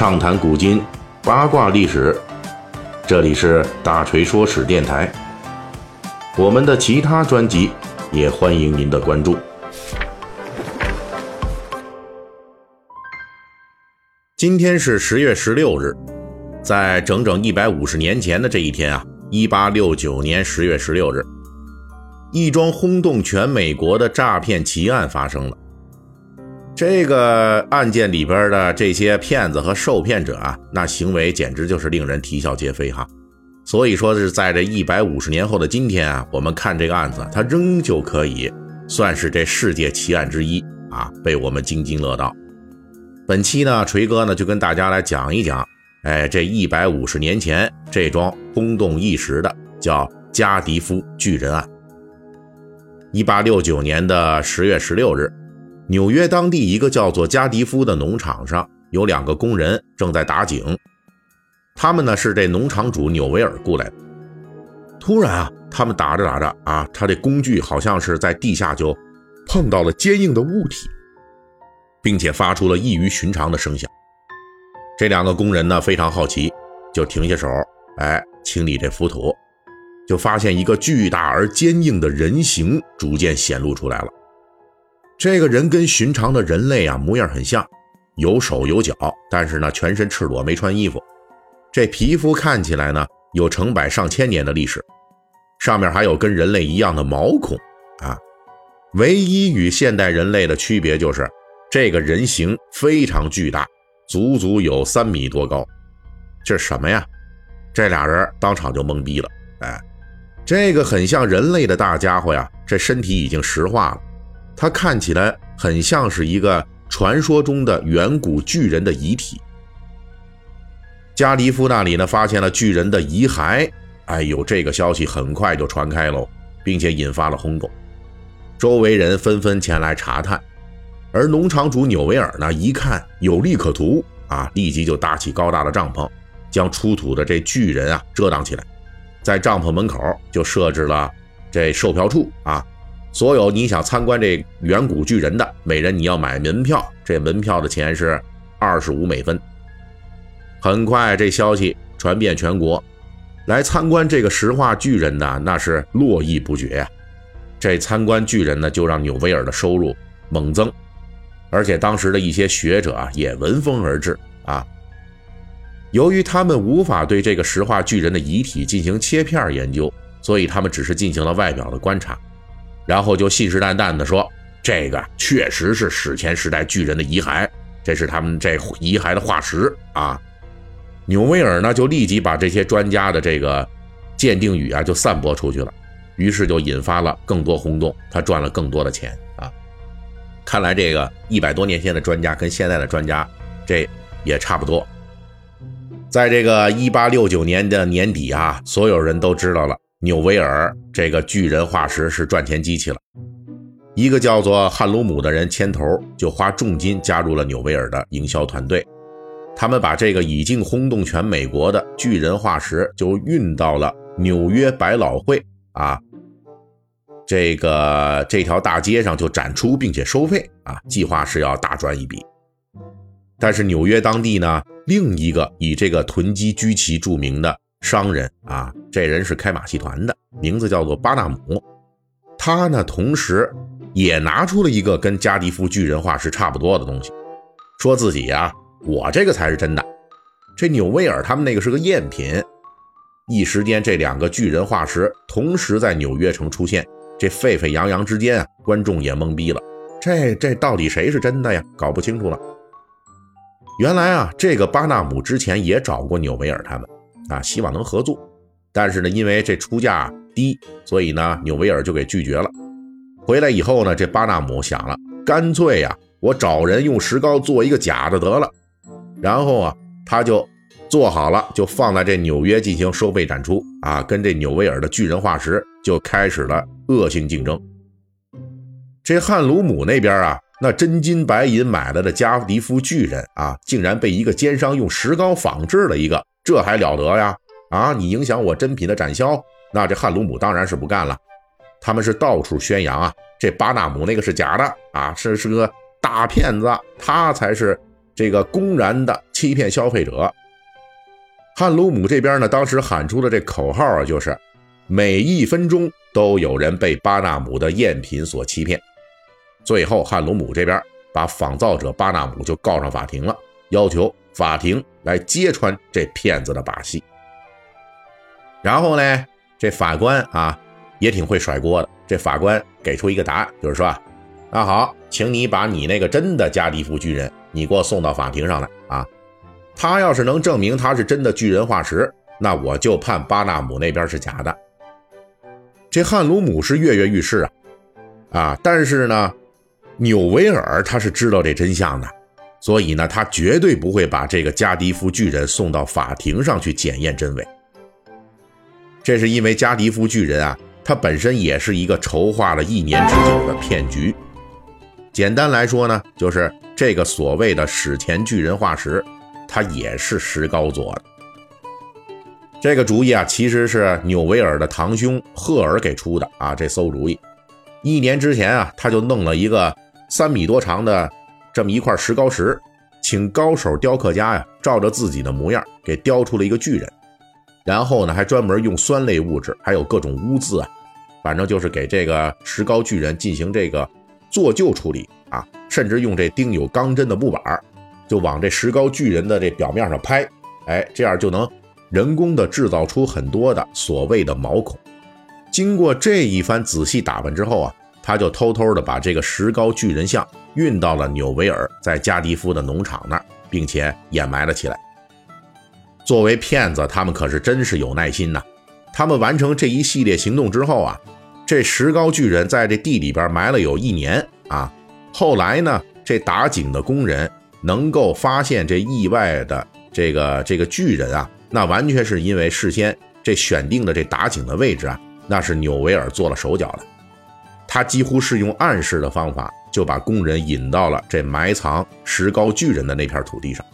畅谈古今，八卦历史。这里是大锤说史电台。我们的其他专辑也欢迎您的关注。今天是十月十六日，在整整一百五十年前的这一天啊，一八六九年十月十六日，一桩轰动全美国的诈骗奇案发生了。这个案件里边的这些骗子和受骗者啊，那行为简直就是令人啼笑皆非哈。所以说是在这一百五十年后的今天啊，我们看这个案子，它仍旧可以算是这世界奇案之一啊，被我们津津乐道。本期呢，锤哥呢就跟大家来讲一讲，哎，这一百五十年前这桩轰动一时的叫加迪夫巨人案。一八六九年的十月十六日。纽约当地一个叫做加迪夫的农场上，有两个工人正在打井。他们呢是这农场主纽维尔雇来的。突然啊，他们打着打着啊，他这工具好像是在地下就碰到了坚硬的物体，并且发出了异于寻常的声响。这两个工人呢非常好奇，就停下手，哎，清理这浮土，就发现一个巨大而坚硬的人形逐渐显露出来了。这个人跟寻常的人类啊模样很像，有手有脚，但是呢全身赤裸，没穿衣服。这皮肤看起来呢有成百上千年的历史，上面还有跟人类一样的毛孔啊。唯一与现代人类的区别就是，这个人形非常巨大，足足有三米多高。这是什么呀？这俩人当场就懵逼了。哎，这个很像人类的大家伙呀，这身体已经石化了。他看起来很像是一个传说中的远古巨人的遗体。加迪夫那里呢，发现了巨人的遗骸。哎呦，这个消息很快就传开喽，并且引发了轰动，周围人纷纷前来查探。而农场主纽维尔呢，一看有利可图啊，立即就搭起高大的帐篷，将出土的这巨人啊遮挡起来，在帐篷门口就设置了这售票处啊。所有你想参观这远古巨人的，每人你要买门票，这门票的钱是二十五美分。很快，这消息传遍全国，来参观这个石化巨人的那是络绎不绝呀。这参观巨人呢，就让纽维尔的收入猛增，而且当时的一些学者啊也闻风而至啊。由于他们无法对这个石化巨人的遗体进行切片研究，所以他们只是进行了外表的观察。然后就信誓旦旦地说：“这个确实是史前时代巨人的遗骸，这是他们这遗骸的化石啊。”纽维尔呢就立即把这些专家的这个鉴定语啊就散播出去了，于是就引发了更多轰动，他赚了更多的钱啊。看来这个一百多年前的专家跟现在的专家这也差不多。在这个一八六九年的年底啊，所有人都知道了。纽维尔这个巨人化石是赚钱机器了，一个叫做汉鲁姆的人牵头，就花重金加入了纽维尔的营销团队。他们把这个已经轰动全美国的巨人化石就运到了纽约百老汇啊，这个这条大街上就展出并且收费啊，计划是要大赚一笔。但是纽约当地呢，另一个以这个囤积居奇著名的。商人啊，这人是开马戏团的，名字叫做巴纳姆。他呢，同时也拿出了一个跟加迪夫巨人化石差不多的东西，说自己呀，我这个才是真的。这纽维尔他们那个是个赝品。一时间，这两个巨人化石同时在纽约城出现，这沸沸扬扬之间啊，观众也懵逼了。这这到底谁是真的呀？搞不清楚了。原来啊，这个巴纳姆之前也找过纽维尔他们。啊，希望能合作，但是呢，因为这出价低，所以呢，纽维尔就给拒绝了。回来以后呢，这巴纳姆想了，干脆呀，我找人用石膏做一个假的得了。然后啊，他就做好了，就放在这纽约进行收费展出啊，跟这纽维尔的巨人化石就开始了恶性竞争。这汉鲁姆那边啊，那真金白银买来的加迪夫巨人啊，竟然被一个奸商用石膏仿制了一个。这还了得呀！啊，你影响我真品的展销，那这汉鲁姆当然是不干了。他们是到处宣扬啊，这巴纳姆那个是假的啊，是是个大骗子，他才是这个公然的欺骗消费者。汉鲁姆这边呢，当时喊出的这口号啊，就是每一分钟都有人被巴纳姆的赝品所欺骗。最后，汉鲁姆这边把仿造者巴纳姆就告上法庭了，要求法庭来揭穿这骗子的把戏。然后呢，这法官啊也挺会甩锅的。这法官给出一个答案，就是说，那好，请你把你那个真的加迪夫巨人，你给我送到法庭上来啊。他要是能证明他是真的巨人化石，那我就判巴纳姆那边是假的。这汉鲁姆是跃跃欲试啊，啊！但是呢，纽维尔他是知道这真相的，所以呢，他绝对不会把这个加迪夫巨人送到法庭上去检验真伪。这是因为加迪夫巨人啊，他本身也是一个筹划了一年之久的骗局。简单来说呢，就是这个所谓的史前巨人化石。他也是石膏做的，这个主意啊，其实是纽维尔的堂兄赫尔给出的啊。这馊主意，一年之前啊，他就弄了一个三米多长的这么一块石膏石，请高手雕刻家呀，照着自己的模样给雕出了一个巨人，然后呢，还专门用酸类物质，还有各种污渍啊，反正就是给这个石膏巨人进行这个做旧处理啊，甚至用这钉有钢针的木板就往这石膏巨人的这表面上拍，哎，这样就能人工的制造出很多的所谓的毛孔。经过这一番仔细打扮之后啊，他就偷偷的把这个石膏巨人像运到了纽维尔在加迪夫的农场那儿，并且掩埋了起来。作为骗子，他们可是真是有耐心呐。他们完成这一系列行动之后啊，这石膏巨人在这地里边埋了有一年啊。后来呢，这打井的工人。能够发现这意外的这个这个巨人啊，那完全是因为事先这选定的这打井的位置啊，那是纽维尔做了手脚的。他几乎是用暗示的方法，就把工人引到了这埋藏石膏巨人的那片土地上。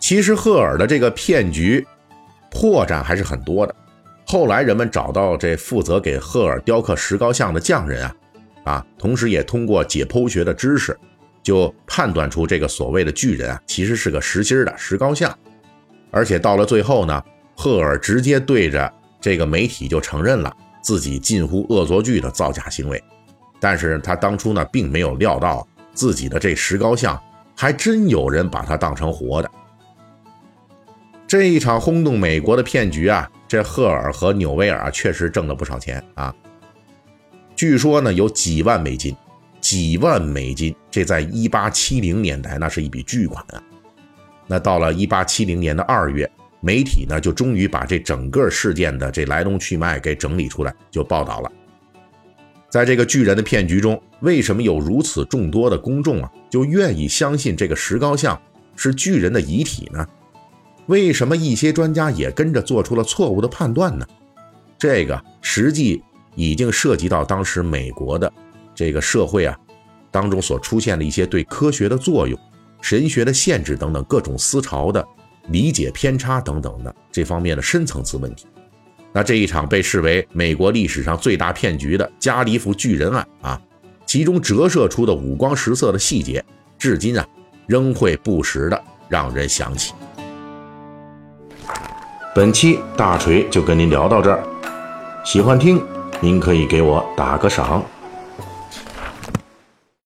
其实赫尔的这个骗局破绽还是很多的。后来人们找到这负责给赫尔雕刻石膏像的匠人啊，啊，同时也通过解剖学的知识。就判断出这个所谓的巨人啊，其实是个实心的石膏像，而且到了最后呢，赫尔直接对着这个媒体就承认了自己近乎恶作剧的造假行为。但是他当初呢，并没有料到自己的这石膏像还真有人把它当成活的。这一场轰动美国的骗局啊，这赫尔和纽维尔啊确实挣了不少钱啊，据说呢有几万美金。几万美金，这在一八七零年代那是一笔巨款啊！那到了一八七零年的二月，媒体呢就终于把这整个事件的这来龙去脉给整理出来，就报道了。在这个巨人的骗局中，为什么有如此众多的公众啊就愿意相信这个石膏像是巨人的遗体呢？为什么一些专家也跟着做出了错误的判断呢？这个实际已经涉及到当时美国的。这个社会啊，当中所出现的一些对科学的作用、神学的限制等等各种思潮的理解偏差等等的这方面的深层次问题。那这一场被视为美国历史上最大骗局的加利福巨人案啊，其中折射出的五光十色的细节，至今啊仍会不时的让人想起。本期大锤就跟您聊到这儿，喜欢听您可以给我打个赏。